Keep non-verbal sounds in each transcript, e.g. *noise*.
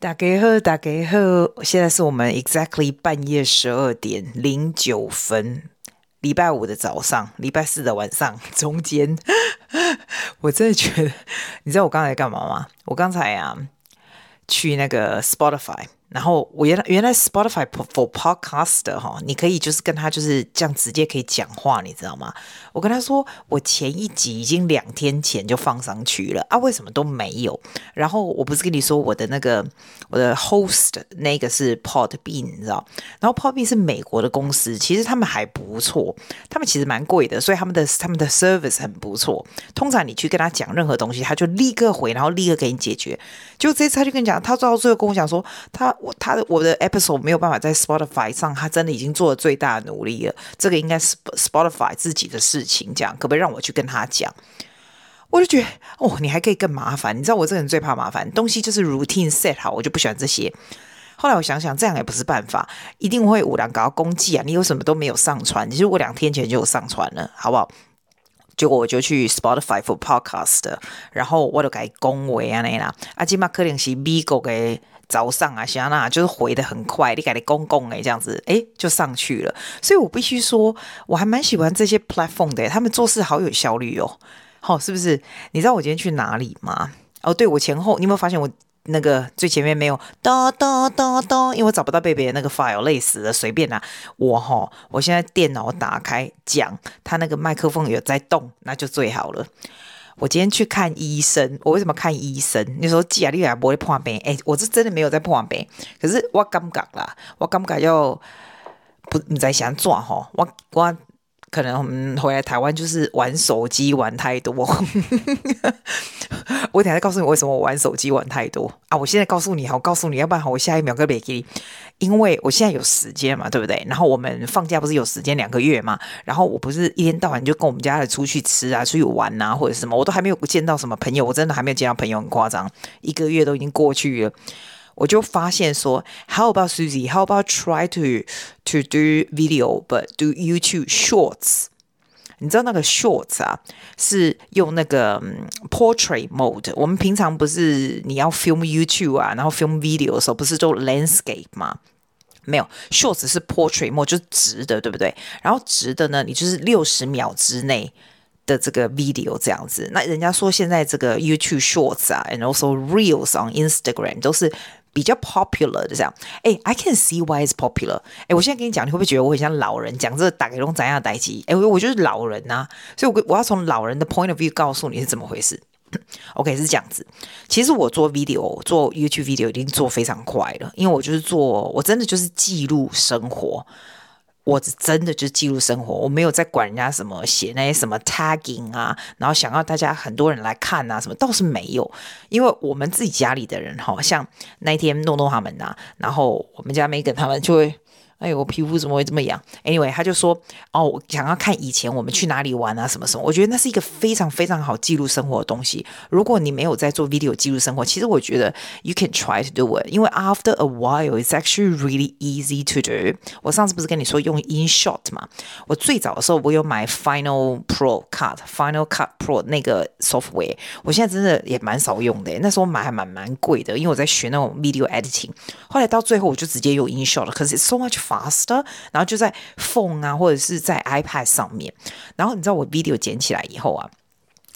大家好，大家好，现在是我们 exactly 半夜十二点零九分，礼拜五的早上，礼拜四的晚上 *laughs* 中间，*laughs* 我真的觉得，你知道我刚才干嘛吗？我刚才啊，去那个 Spotify。然后我原来原来 Spotify for Podcaster 哈，你可以就是跟他就是这样直接可以讲话，你知道吗？我跟他说，我前一集已经两天前就放上去了啊，为什么都没有？然后我不是跟你说我的那个我的 host 那个是 Podbean，你知道？然后 Podbean 是美国的公司，其实他们还不错，他们其实蛮贵的，所以他们的他们的 service 很不错。通常你去跟他讲任何东西，他就立刻回，然后立刻给你解决。就这次他就跟你讲，他做到最后跟我讲说他。我他的我的 episode 没有办法在 Spotify 上，他真的已经做了最大的努力了。这个应该是 Spotify 自己的事情，这样可不可以让我去跟他讲？我就觉得哦，你还可以更麻烦。你知道我这个人最怕麻烦，东西就是 routine set 好，我就不喜欢这些。后来我想想，这样也不是办法，一定会五两搞到公祭啊！你有什么都没有上传，其实我两天前就有上传了，好不好？结果我就去 Spotify for Podcast，然后我就改恭维啊那啦，啊，今嘛可能是美国的早上啊，像那就是回得很快，你改的公公诶这样子，诶就上去了。所以我必须说，我还蛮喜欢这些 platform 的，他们做事好有效率哦。好，是不是？你知道我今天去哪里吗？哦，对，我前后，你有没有发现我？那个最前面没有哒哒哒哒，因为我找不到贝贝的那个 file，累死了，随便啦。我哈，我现在电脑打开讲，他那个麦克风有在动，那就最好了。我今天去看医生，我为什么看医生？你说既然你也不会破病，哎，我是真的没有在破病，可是我感觉啦，我感觉要不你在想做吼，我我。可能我们回来台湾就是玩手机玩太多，*laughs* 我等下再告诉你为什么我玩手机玩太多啊！我现在告诉你，好，告诉你，要不然好，我下一秒跟别给你，因为我现在有时间嘛，对不对？然后我们放假不是有时间两个月嘛？然后我不是一天到晚就跟我们家的出去吃啊、出去玩啊，或者什么，我都还没有见到什么朋友，我真的还没有见到朋友，很夸张，一个月都已经过去了。我就发现说，How about Susie? How about try to to do video, but do YouTube Shorts？你知道那个 Shorts 啊，是用那个 Portrait Mode。我们平常不是你要 film YouTube 啊，然后 film video 的时候，不是做 Landscape 吗？没有，Shorts 是 Portrait Mode，就是直的，对不对？然后直的呢，你就是六十秒之内的这个 video 这样子。那人家说现在这个 YouTube Shorts 啊，and also Reels on Instagram 都是。 比较 popular 的这样，哎，I can see why it's popular。哎，我现在跟你讲，你会不会觉得我很像老人讲这个打给龙怎样的代志？哎，我我就是老人呐、所以我我要从老人的 point of view 告诉你是怎么回事。OK，是这样子。其实我做 video 做 YouTube video 已经做非常快了，因为我就是做，我真的就是记录生活。我真的就记录生活，我没有在管人家什么写那些什么 tagging 啊，然后想要大家很多人来看啊，什么倒是没有，因为我们自己家里的人哈，像那一天诺诺他们呐，然后我们家 Megan 他们就会。哎呦，我皮肤怎么会这么痒？Anyway，他就说哦，我想要看以前我们去哪里玩啊，什么什么。我觉得那是一个非常非常好记录生活的东西。如果你没有在做 video 记录生活，其实我觉得 you can try to do it，因为 after a while it's actually really easy to do。我上次不是跟你说用 InShot 嘛？我最早的时候我有买 Final Pro Cut，Final Cut Pro 那个 software，我现在真的也蛮少用的。那时候买还蛮蛮贵的，因为我在学那种 video editing。后来到最后我就直接用 InShot 了，可是 it's so much。faster，然后就在 phone 啊，或者是在 iPad 上面。然后你知道我 video 剪起来以后啊，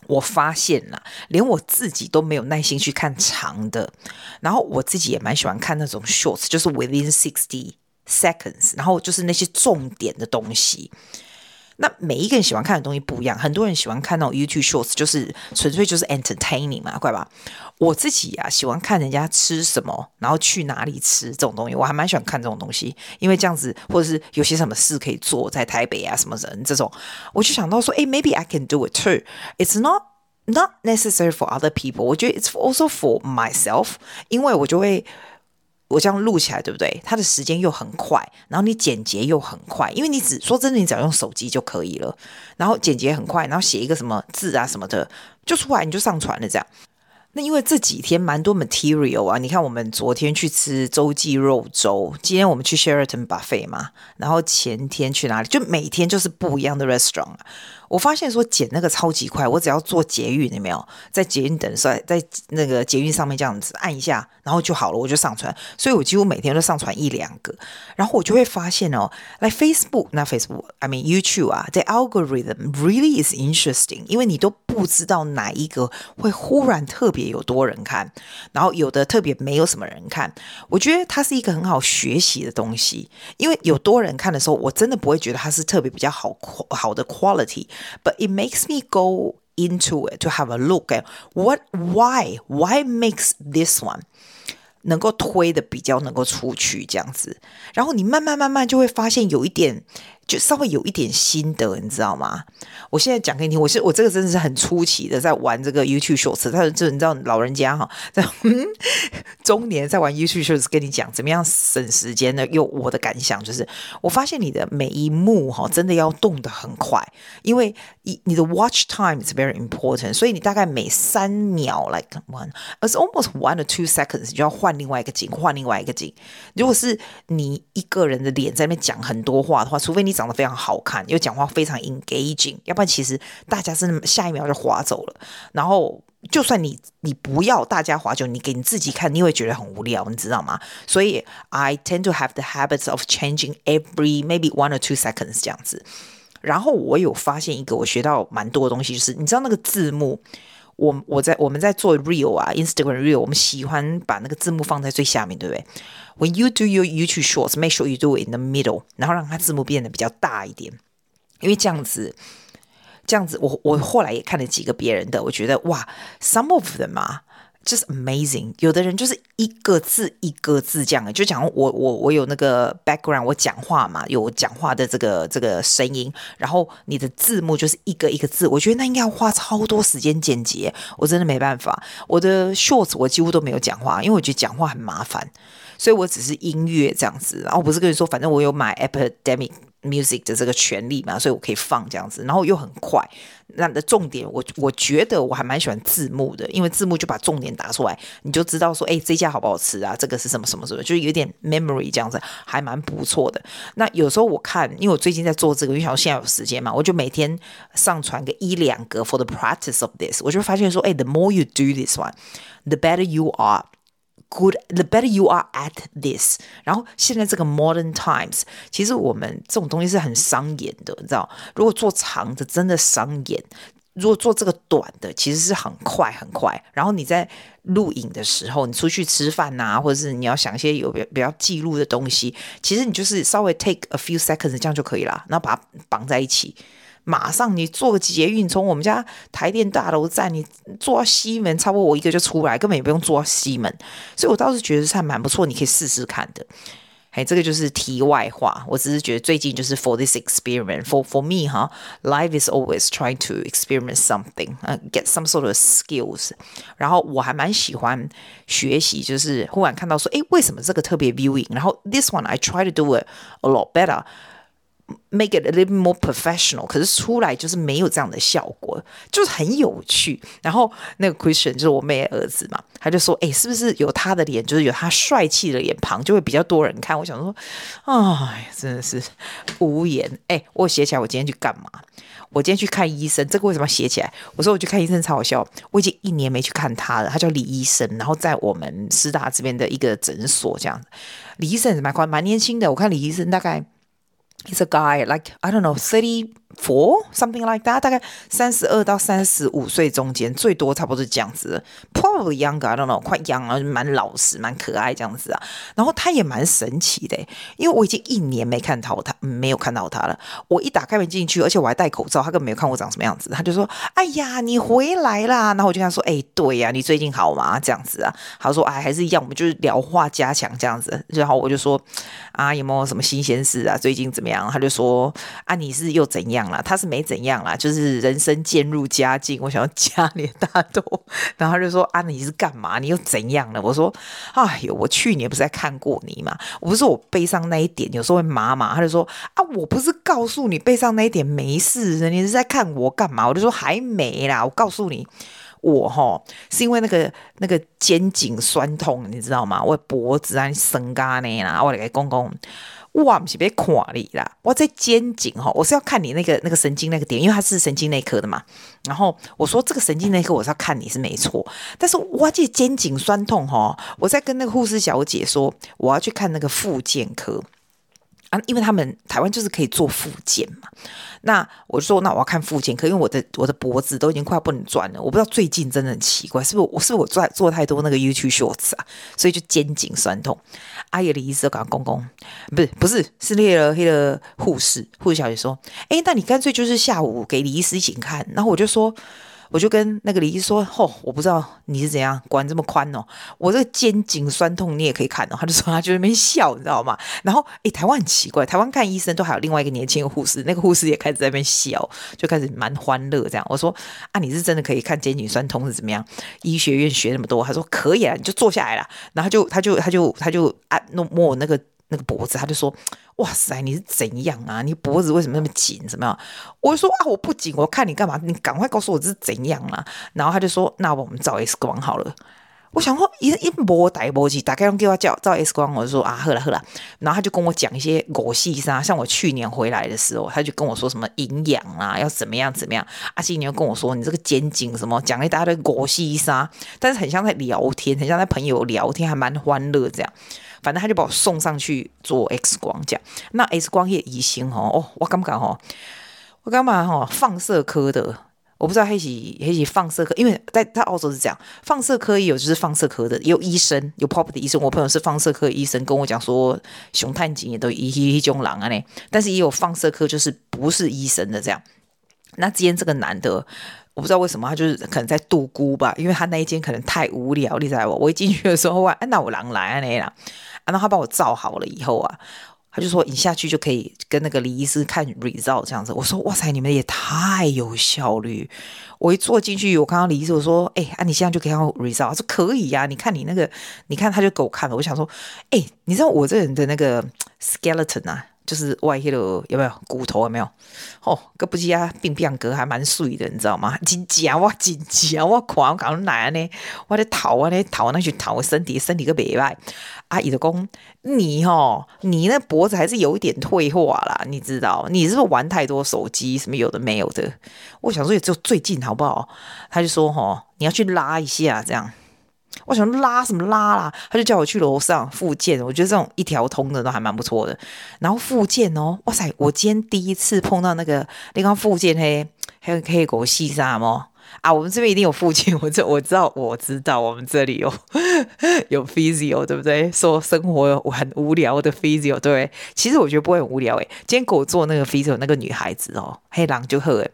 我发现了，连我自己都没有耐心去看长的。然后我自己也蛮喜欢看那种 shorts，就是 within sixty seconds，然后就是那些重点的东西。那每一个人喜欢看的东西不一样，很多人喜欢看那种 YouTube Shorts，就是纯粹就是 entertaining 嘛，怪吧？我自己啊，喜欢看人家吃什么，然后去哪里吃这种东西，我还蛮喜欢看这种东西，因为这样子，或者是有些什么事可以做，在台北啊什么人这种，我就想到说，哎，maybe I can do it too. It's not not necessary for other people. 我觉得 it's also for myself，因为我就会。我这样录起来，对不对？它的时间又很快，然后你剪辑又很快，因为你只说真的，你只要用手机就可以了。然后剪辑很快，然后写一个什么字啊什么的，就出来你就上传了。这样，那因为这几天蛮多 material 啊，你看我们昨天去吃洲际肉粥，今天我们去 Sheraton Buffet 嘛，然后前天去哪里？就每天就是不一样的 restaurant 啊。我发现说剪那个超级快，我只要坐捷运，有没有在捷运等在在那个捷运上面这样子按一下，然后就好了，我就上传。所以我几乎每天都上传一两个，然后我就会发现哦，来 Facebook 那 Facebook，I mean YouTube 啊，the algorithm really is interesting，因为你都不知道哪一个会忽然特别有多人看，然后有的特别没有什么人看。我觉得它是一个很好学习的东西，因为有多人看的时候，我真的不会觉得它是特别比较好好的 quality。But it makes me go into it to have a look at what, why, why makes this one 能够推的比较能够出去这样子，然后你慢慢慢慢就会发现有一点。 就稍微有一点心得，你知道吗？我现在讲给你听，我是我这个真的是很初期的在玩这个 YouTube Shorts，但是这你知道老人家哈，在、*laughs* 中年在玩 YouTube Shorts，跟你讲怎么样省时间呢？有我的感想就是，我发现你的每一幕哈，真的要动得很快，因为你你的 Watch Time is very important，所以你大概每三秒 like one，as almost one or two seconds，你就要换另外一个景，换另外一个景。如果是你一个人的脸在那边讲很多话的话，除非你。长得非常好看，又讲话非常 engaging，要不然其实大家是下一秒就划走了。然后，就算你你不要大家划走，你给你自己看，你会觉得很无聊，你知道吗？所以，I tend to have the habits of changing every maybe one or two seconds 这样子。然后，我有发现一个我学到蛮多的东西，就是你知道那个字幕，我我在我们在做 real 啊，Instagram real，我们喜欢把那个字幕放在最下面，对不对？When you do your YouTube Shorts, make sure you do it in the middle，然后让它字幕变得比较大一点，因为这样子，这样子我，我我后来也看了几个别人的，我觉得哇，some of them 啊，just amazing。有的人就是一个字一个字这样，就讲我我我有那个 background，我讲话嘛，有讲话的这个这个声音，然后你的字幕就是一个一个字，我觉得那应该要花超多时间剪辑，我真的没办法。我的 Shorts 我几乎都没有讲话，因为我觉得讲话很麻烦。所以我只是音乐这样子，然后不是跟你说，反正我有买 Epidemic Music 的这个权利嘛，所以我可以放这样子，然后又很快。那的重点，我我觉得我还蛮喜欢字幕的，因为字幕就把重点打出来，你就知道说，哎，这家好不好吃啊？这个是什么什么什么，就是有点 memory 这样子，还蛮不错的。那有时候我看，因为我最近在做这个，因为想现在有时间嘛，我就每天上传个一两个 for the practice of this，我就发现说，哎，the more you do this one，the better you are。Good, the better you are at this。然后现在这个 modern times，其实我们这种东西是很伤眼的，你知道？如果做长的真的伤眼，如果做这个短的，其实是很快很快。然后你在录影的时候，你出去吃饭啊，或者是你要想一些有比较比较记录的东西，其实你就是稍微 take a few seconds 这样就可以了，然后把它绑在一起。马上你坐个捷运，从我们家台电大楼站，你坐到西门，差不多我一个就出来，根本也不用坐到西门，所以我倒是觉得还蛮不错，你可以试试看的。哎，这个就是题外话，我只是觉得最近就是 for this experiment，for for me 哈，life is always trying to experiment something，嗯，get some sort of skills。然后我还蛮喜欢学习，就是忽然看到说，哎，为什么这个特别 viewing？然后 this one I try to do it a lot better。Make it a little more professional，可是出来就是没有这样的效果，就是很有趣。然后那个 Christian 就是我妹儿子嘛，他就说：“哎，是不是有他的脸，就是有他帅气的脸庞，就会比较多人看？”我想说，哎，真的是无言。哎，我写起来，我今天去干嘛？我今天去看医生。这个为什么要写起来？我说我去看医生超好笑。我已经一年没去看他了。他叫李医生，然后在我们师大这边的一个诊所这样子。李医生蛮快，蛮年轻的。我看李医生大概。He's a guy like I don't know thirty four something like that，大概三十二到三十五岁中间，最多差不多是这样子的。Probably younger I don't know，快 young 啊，蛮老实，蛮可爱这样子啊。然后他也蛮神奇的，因为我已经一年没看到他，没有看到他了。我一打开门进去，而且我还戴口罩，他根本没有看我长什么样子。他就说：“哎呀，你回来啦！”然后我就跟他说：“哎，对呀，你最近好吗？”这样子啊。他说：“哎，还是一样，我们就是聊话加强这样子。”然后我就说：“啊，有没有什么新鲜事啊？最近怎么样？”他就说：“啊，你是又怎样了？”他是没怎样啦，就是人生渐入佳境。我想要加点大豆，*laughs* 然后他就说：“啊，你是干嘛？你又怎样了？”我说：“哎呦，我去年不是在看过你吗？我不是我背上那一点有时候会麻麻。”他就说：“啊，我不是告诉你背上那一点没事，你是在看我干嘛？”我就说：“还没啦，我告诉你，我齁是因为那个那个肩颈酸痛，你知道吗？我脖子啊，生嘎呢啦，我来给公公。”哇，不是别看你啦，我在肩颈哈，我是要看你那个那个神经那个点，因为他是神经内科的嘛。然后我说这个神经内科我是要看你是没错，但是我这肩颈酸痛哈，我在跟那个护士小姐说我要去看那个复健科。啊，因为他们台湾就是可以做复健嘛，那我就说，那我要看复健可，因为我的我的脖子都已经快不能转了。我不知道最近真的很奇怪，是不是我是不是我做做太多那个 YouTube Shorts 啊，所以就肩颈酸痛。阿姨的医生讲公公，不是不是是那个那个护士护士小姐说，哎，那你干脆就是下午给李医师一起看。然后我就说。我就跟那个李医师说：“、我不知道你是怎样管这么宽哦，我这个肩颈酸痛你也可以看哦。”他就说他就在那边笑，你知道吗？然后诶，台湾很奇怪，台湾看医生都还有另外一个年轻的护士，那个护士也开始在那边笑，就开始蛮欢乐这样。我说：“啊，你是真的可以看肩颈酸痛是怎么样？医学院学那么多？”他说：“可以啊，你就坐下来了。”然后就他就他就他就按弄摸我那个。那个脖子，他就说：“哇塞，你是怎样啊？你脖子为什么那么紧？怎么样？”我就说：“啊，我不紧，我看你干嘛？你赶快告诉我这是怎样啊！”然后他就说：“那我们照 X 光好了。”我想说一一摸带摸去，打开用给我叫照 X 光，我就说：“啊，好了好了。”然后他就跟我讲一些狗细沙，像我去年回来的时候，他就跟我说什么营养啊，要怎么样怎么样。阿信你又跟我说你这个肩颈什么，讲了一大堆狗细沙，但是很像在聊天，很像在朋友聊天，还蛮欢乐这样。反正他就把我送上去做 X 光，这样。那 X 光也医生哦，哦，我干嘛哦，我干嘛哈？放射科的，我不知道黑起黑起放射科，因为在在澳洲是这样，放射科也有就是放射科的，也有医生有 pop 的医生。我朋友是放射科医生，跟我讲说熊探警也都一一种狼啊呢，但是也有放射科就是不是医生的这样。那今天这个男的。我不知道为什么他就是可能在度孤吧，因为他那一间可能太无聊，你知道不？我一进去的时候，哇，那我狼来啊那啦，然后他帮我照好了以后啊，他就说你下去就可以跟那个李医师看 result 这样子。我说哇塞，你们也太有效率！我一坐进去，我看到李医师，我说哎啊，你现在就可以看 result，他说可以呀、啊，你看你那个，你看他就给我看了。我想说，哎，你知道我这人的那个 skeleton 啊？就是外黑的有没有骨头有没有？哦，个不记啊，病病哥还蛮碎的，你知道吗？真假我真假我看我搞哪呢？我在逃啊，咧逃那去逃，身体身体个袂歹。阿姨的公，你哦，你那脖子还是有一点退化啦，你知道？你是不是玩太多手机？什么有的没有的？我想说也就最近好不好？他就说哦，你要去拉一下这样。我想拉什么拉啦？他就叫我去楼上复健，我觉得这种一条通的都还蛮不错的。然后复健哦，哇塞！我今天第一次碰到那个那个复健嘿，还有可以给我细沙吗？啊，我们这边一定有复健，我这我知道，我知道我们这里有 *laughs* 有 physio，对不对？说生活很无聊的 physio，对。其实我觉得不会很无聊诶。今天给我做那个 physio 那个女孩子哦，黑狼就喝诶。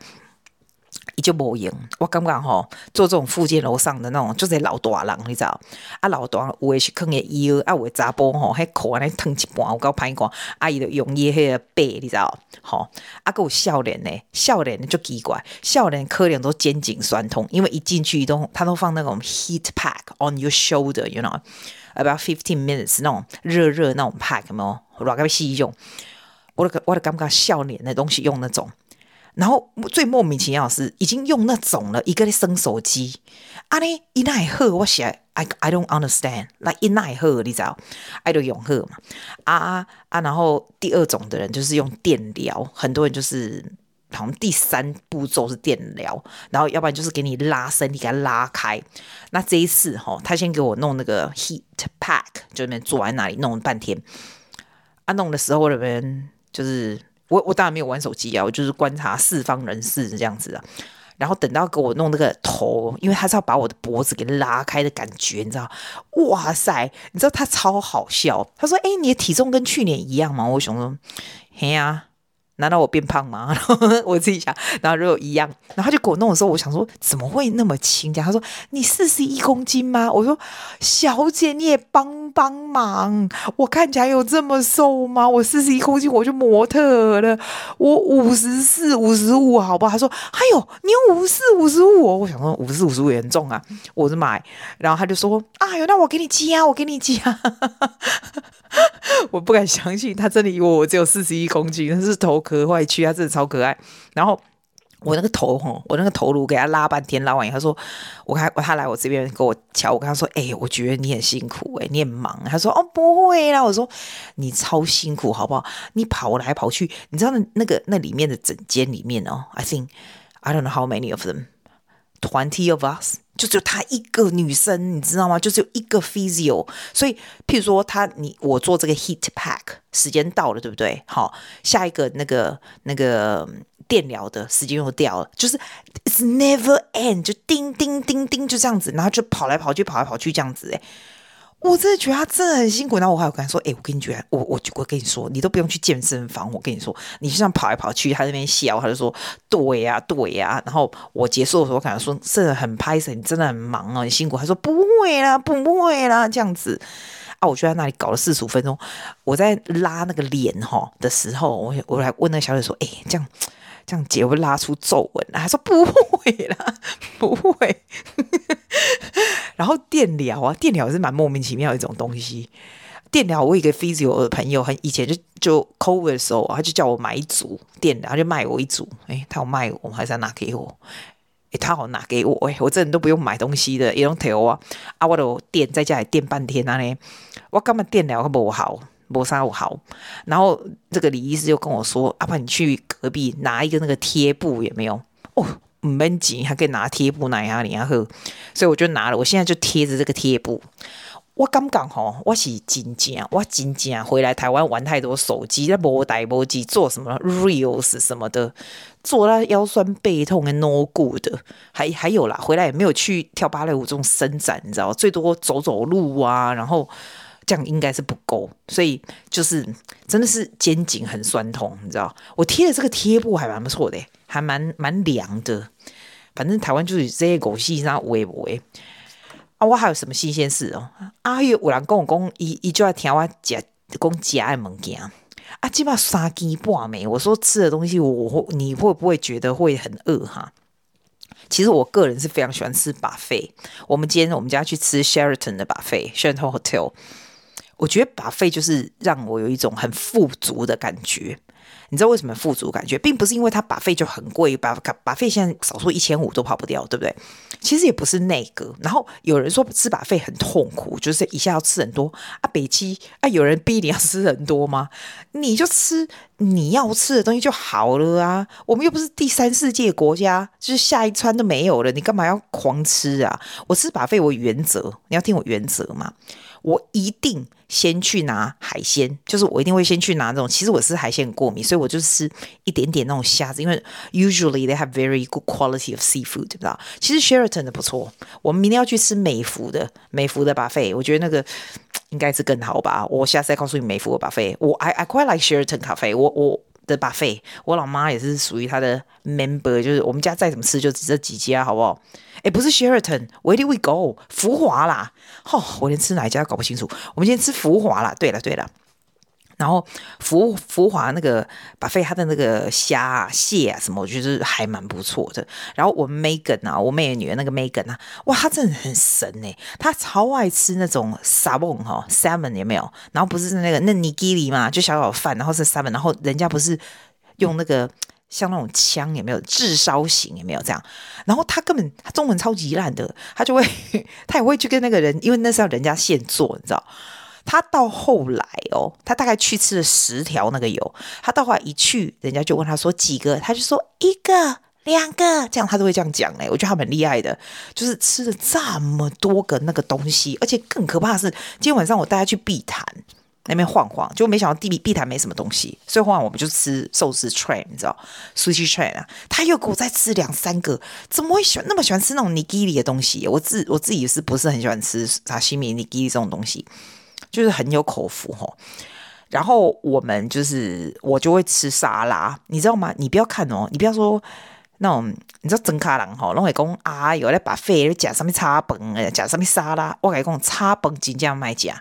就无用，我感觉吼，做这种复健楼上的那种，就是老大人，你知道？啊，老大人有的是坑个腰，啊，有的查甫吼，还裤安尼烫一半，我够歹看。阿姨就用伊迄个背，你知道？吼，啊，个有少年呢，少年就奇怪，少年可能都肩颈酸痛，因为一进去都他都放那种 heat pack on your shoulder，you know，about fifteen minutes 那种热热那种 pack，有没有？我老个西用，我的我的感觉少年的东西用那种。然后最莫名其妙的是，已经用那种了，一个在生手机，啊呢，一奈赫，我写，I I don't understand，like 一奈赫，你知道，I 都永赫嘛，啊啊啊，然后第二种的人就是用电疗，很多人就是好像第三步骤是电疗，然后要不然就是给你拉伸，你给他拉开。那这一次哈、他先给我弄那个 heat pack，就那边坐在那里弄了半天，啊，弄的时候那边就是。我我当然没有玩手机啊，我就是观察四方人士这样子啊。然后等到给我弄那个头，因为他是要把我的脖子给拉开的感觉，你知道？哇塞，你知道他超好笑。他说：“哎，你的体重跟去年一样吗？”我想说：“嘿呀。”难道我变胖吗？*laughs* 我自己想，然后如果一样，然后他就给我弄的时候，我想说怎么会那么轻？讲他说你四十一公斤吗？我说小姐你也帮帮忙，我看起来有这么瘦吗？我四十一公斤我就模特了，我五十四、五十五，好不好？他说还有你有五十四、五十五，我想说五十四、五十五严重啊，我是买，然后他就说哎呦，那我给你加，我给你加，*laughs* 我不敢相信他真的以为我只有四十一公斤，那是头。可坏去，他真的超可爱。然后我那个头吼，我那个头颅给他拉半天，拉完以后他说，我看他来我这边给我瞧，我跟他说，哎、我觉得你很辛苦、欸，哎，你很忙。他说，哦，不会啦。我说，你超辛苦，好不好？你跑来跑去，你知道那那个那里面的整间里面哦，I think I don't know how many of them, twenty of us，就只有她一个女生，你知道吗？就只有一个 physio。所以，譬如说她你我做这个 heat pack，时间到了，对不对？好，下一个那个那个。电疗的时间又掉了，就是 it's never end，就叮叮叮叮就这样子，然后就跑来跑去，跑来跑去这样子，哎，我真的觉得他真的很辛苦。然后我还有跟他说，哎，我跟你讲，我我我跟你说，你都不用去健身房，我跟你说，你就这样跑来跑去，他那边笑，他就说，对呀、对呀、然后我结束的时候，我跟他说，真的很拍谢，你真的很忙哦，很辛苦。他说不会啦，不会啦，这样子啊，我就在那里搞了四十五分钟。我在拉那个脸哈的时候，我我来问那个小姐说，哎，这样。这样姐会拉出皱纹，他说不会会啦，*laughs* 不会。*laughs* 然后电疗啊，电疗是蛮莫名其妙一种东西。电疗，我一个 physio 的朋友，很以前就就 COVID 的时候，他就叫我买一组电疗，他就卖我一组。诶，他有卖我，还是要拿给我？诶，他好拿给我。诶，我这人都不用买东西的，也用调啊。啊，我都电在家里电半天啊呢，我干嘛电疗不好？磨砂我好，然后这个李医师就跟我说：“阿爸，你去隔壁拿一个那个贴布，有没有？哦，唔闷紧，还可以拿贴布拿下你啊呵。所以我就拿了，我现在就贴着这个贴布。我刚刚吼，我是真正，我真正回来台湾玩太多手机，在无带无机做什么 reels 什么的，做到腰酸背痛的 no good。还还有啦，回来也没有去跳芭蕾舞这种伸展，你知道，最多走走路啊，然后。”这样应该是不够，所以就是真的是肩颈很酸痛，你知道？我贴的这个贴布还蛮不错的，还蛮蛮凉的。反正台湾就是这些狗戏上围不围啊？我还有什么新鲜事哦？阿月有人跟我讲，伊伊就要听我讲讲家的物件啊，基本上三更半暝，我说吃的东西我，我你会不会觉得会很饿哈？其实我个人是非常喜欢吃把费。我们今天我们家去吃 Sheraton 的 buffet，Sheraton Hotel。我觉得把费就是让我有一种很富足的感觉。你知道为什么富足感觉，并不是因为它把费就很贵把把费现在少说一千五都跑不掉，对不对？其实也不是那个。然后有人说吃把费很痛苦，就是一下要吃很多啊。北七啊，有人逼你要吃很多吗？你就吃你要吃的东西就好了啊。我们又不是第三世界国家，就是下一餐都没有了，你干嘛要狂吃啊？我吃把费我原则，你要听我原则嘛。我一定先去拿海鲜，就是我一定会先去拿那种。其实我是海鲜过敏，所以我就吃一点点那种虾子，因为 usually they have very good quality of seafood，对不对？其实 Sheraton 的不错，我们明天要去吃美孚的美孚的 buffet，我觉得那个应该是更好吧。我下次再告诉你美孚的 buffet，我 I I quite like Sheraton cafe，我我的 buffet，我老妈也是属于她的 member，就是我们家再怎么吃就只这几家，好不好？哎，不是 Sheraton，Where did we go？浮华啦，吼，我连吃哪一家都搞不清楚。我们今天吃浮华啦。对了对了，然后福福华那个把飞他的那个虾啊、蟹啊什么，我觉得还蛮不错的。然后我们 Megan 啊，我妹的女儿那个 Megan 啊，哇，她真的很神哎，她超爱吃那种 salmon 哈，salmon 有没有？然后不是那个那 nigiri 嘛，就小小饭，然后是 salmon，然后人家不是用那个。像那种枪也没有，炙烧型也没有这样。然后他根本他中文超级烂的，他就会 *laughs* 他也会去跟那个人，因为那是要人家现做，你知道。他到后来哦，他大概去吃了十条那个油，他到后来一去，人家就问他说几个，他就说一个、两个，这样他都会这样讲嘞。我觉得他蛮厉害的，就是吃了这么多个那个东西，而且更可怕的是，今天晚上我带他去碧潭。那边晃晃，就没想到地碧潭没什么东西，所以晃晃我们就吃寿司 train，你知道，sushi train 啊，他又给我再吃两三个，怎么会喜欢那么喜欢吃那种 nigiri 的东西？我自我自己是不是很喜欢吃沙西米 nigiri 这种东西？就是很有口福吼。然后我们就是我就会吃沙拉，你知道吗？你不要看哦，你不要说那种，你知道真卡郎吼，拢会讲啊，有咧把肺加上面叉崩，诶，加上面沙拉，我跟你讲叉崩真正卖假。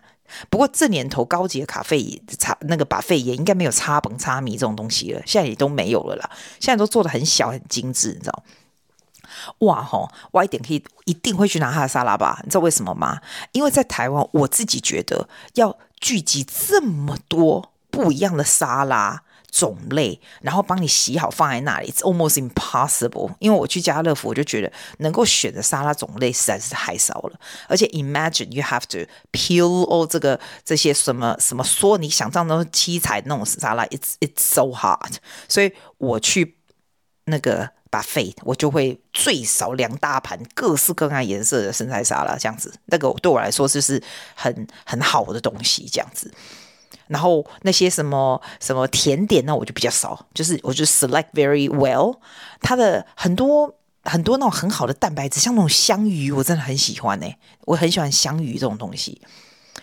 不过这年头高级的咖啡也差那个 buffet 也应该没有叉崩叉米这种东西了，现在也都没有了啦。现在都做得很小很精致，你知道？哇吼，我一点可以一定会去拿他的沙拉吧？你知道为什么吗？因为在台湾，我自己觉得要聚集这么多不一样的沙拉。种类，然后帮你洗好放在那里，It's almost impossible。因为我去家乐福，我就觉得能够选的沙拉种类实在是太少了。而且 imagine you have to peel all 这个这些什么什么说你想象中七彩那种沙拉，it's it's so hard。所以我去那个把费我就会最少两大盘各式各样颜色的生菜沙拉，这样子，那个对我来说就是很很好的东西，这样子。然后那些什么什么甜点呢，我就比较少，就是我就 select very well。它的很多很多那种很好的蛋白质，像那种香鱼，我真的很喜欢呢、我很喜欢香鱼这种东西。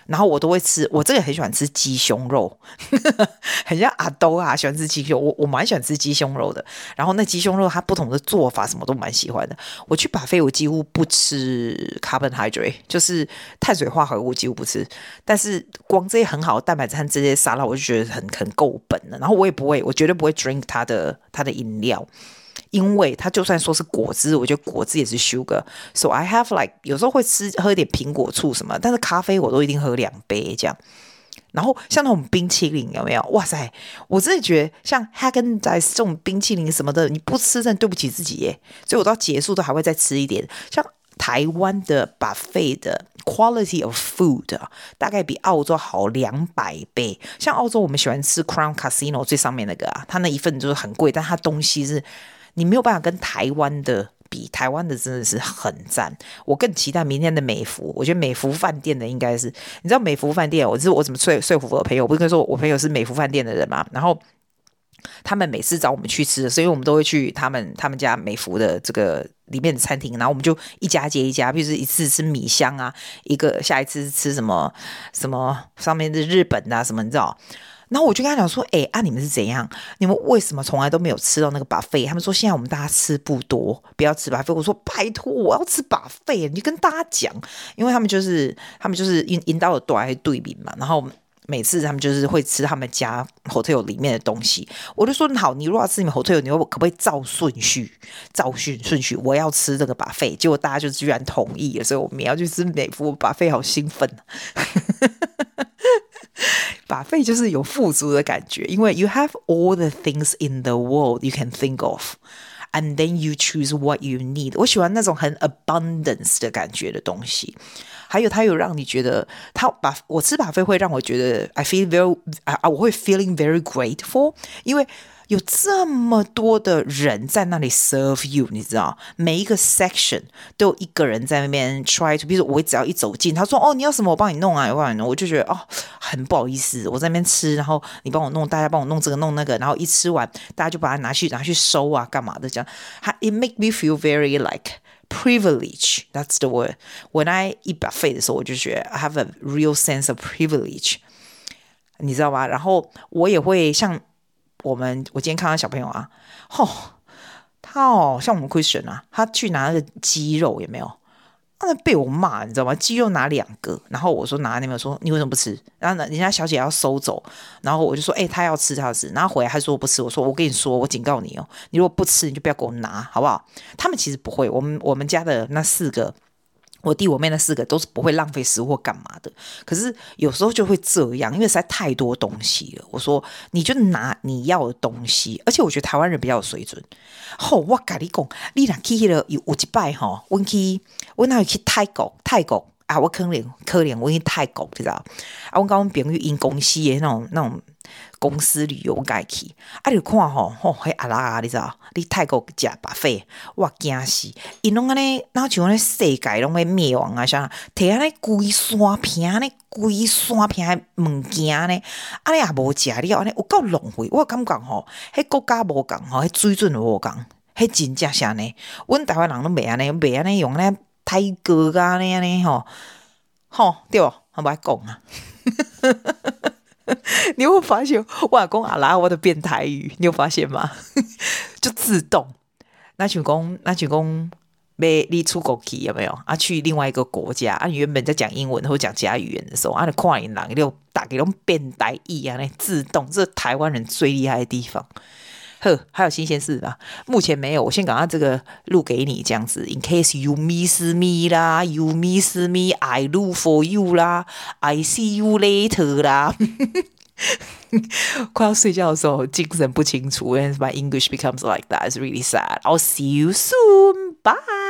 然后我都会吃，我这个很喜欢吃鸡胸肉，*laughs* 很像阿兜啊，喜欢吃鸡胸。我我蛮喜欢吃鸡胸肉的。然后那鸡胸肉它不同的做法什么都蛮喜欢的。我去 buffet 我几乎不吃 carbohydrate，就是碳水化合物几乎不吃。但是光这些很好的蛋白质和这些沙拉，我就觉得很很够本了。然后我也不会，我绝对不会 drink 它的它的饮料。因为它就算说是果汁，我觉得果汁也是 sugar，so I have like 有时候会吃喝一点苹果醋什么，但是咖啡我都一定喝两杯这样。然后像那种冰淇淋有没有？哇塞，我真的觉得像 Hagen d a z 这种冰淇淋什么的，你不吃真的对不起自己耶。所以我到结束都还会再吃一点。像台湾的 buffet 的 quality of food 大概比澳洲好两百倍。像澳洲我们喜欢吃 Crown Casino 最上面那个啊，它那一份就是很贵，但它东西是。你没有办法跟台湾的比，台湾的真的是很赞。我更期待明天的美福，我觉得美福饭店的应该是，你知道美福饭店，我是我怎么说说服我的朋友？我不是跟说我朋友是美福饭店的人嘛？然后他们每次找我们去吃的，所以我们都会去他们他们家美福的这个里面的餐厅，然后我们就一家接一家，比如说一次吃米香啊，一个下一次吃什么什么上面的日本啊什么，你知道？然后我就跟他讲说：“哎、啊，你们是怎样？你们为什么从来都没有吃到那个把肺他们说现在我们大家吃不多，不要吃把肺。我说拜托，我要吃把肺你就跟大家讲，因为他们就是他们就是引引导的多还是对比嘛。然后每次他们就是会吃他们家 hotel 里面的东西，我就说好，你如果要吃你们 hotel，你可不可以照顺序？照顺顺序，我要吃这个 buffet。结果大家就居然同意了，所以我们要去吃美福 buffet，好兴奋。*laughs* buffet 就是有富足的感觉，因为 you have all the things in the world you can think of，and then you choose what you need。我喜欢那种很 abundance 的感觉的东西，还有它有让你觉得，它把我吃 buffet 会让我觉得 I feel very 啊，我会 feeling very grateful，因为。 有这么多的人在那里 serve you，你知道，每一个 section 都有一个人在那边 try to，比如说我只要一走进，他说哦，你要什么我帮你弄啊，我帮你弄，我就觉得哦很不好意思，我在那边吃，然后你帮我弄，大家帮我弄这个弄那个，然后一吃完大家就把它拿去拿去收啊干嘛的这样，它 it make me feel very like privilege，that's the word。When I eat buffet 的时候，我就觉得 I have a real sense of privilege，你知道吧？然后我也会像。我们我今天看到小朋友啊，吼、他哦像我们 Christian 啊，他去拿那个鸡肉有没有？他被我骂，你知道吗？鸡肉拿两个，然后我说拿那边，说你为什么不吃？然后呢，人家小姐要收走，然后我就说，哎、欸，他要吃，他要吃，然后回来他说我不吃，我说我跟你说，我警告你哦，你如果不吃，你就不要给我拿，好不好？他们其实不会，我们我们家的那四个。我弟我妹那四个都是不会浪费食物或干嘛的，可是有时候就会这样，因为实在太多东西了。我说你就拿你要的东西，而且我觉得台湾人比较有水准。吼、我跟你讲，你若去了有有一摆吼，我去我那去泰国，泰国啊，我可怜可怜我去泰国，知道？啊，我跟我朋友因公司的那种那种。公司旅游该去，啊！你看吼，吼，迄阿拉啊，你知道？你泰国食 buffet，我惊死！因拢安尼，那像咧世界拢会灭亡啊！啥摕安尼规山片，安尼规山片诶物件呢？安尼也无食了，安尼有够浪费。我感觉吼，迄国家无共吼，迄水准无共，迄真正是安尼。阮台湾人都袂安尼，袂安尼用咧泰国安尼安尼吼，吼对，我无爱讲啊。*laughs* 你有发现我阿公阿拉我的变台语？你有发现吗？*laughs* 就自动，那群公那群公没你出国去有没有？啊，去另外一个国家啊，原本在讲英文或讲其他语言的时候，啊，你跨人浪就打给种变台语啊，那自动，这是台湾人最厉害的地方。呵，还有新鲜事吧？目前没有，我先赶快这个录给你这样子，in case you miss me 啦，you miss me，I look for you 啦，I see you later 啦。快要睡觉的时候精神不清楚，，and my English becomes like that. It's really sad. I'll see you soon. Bye.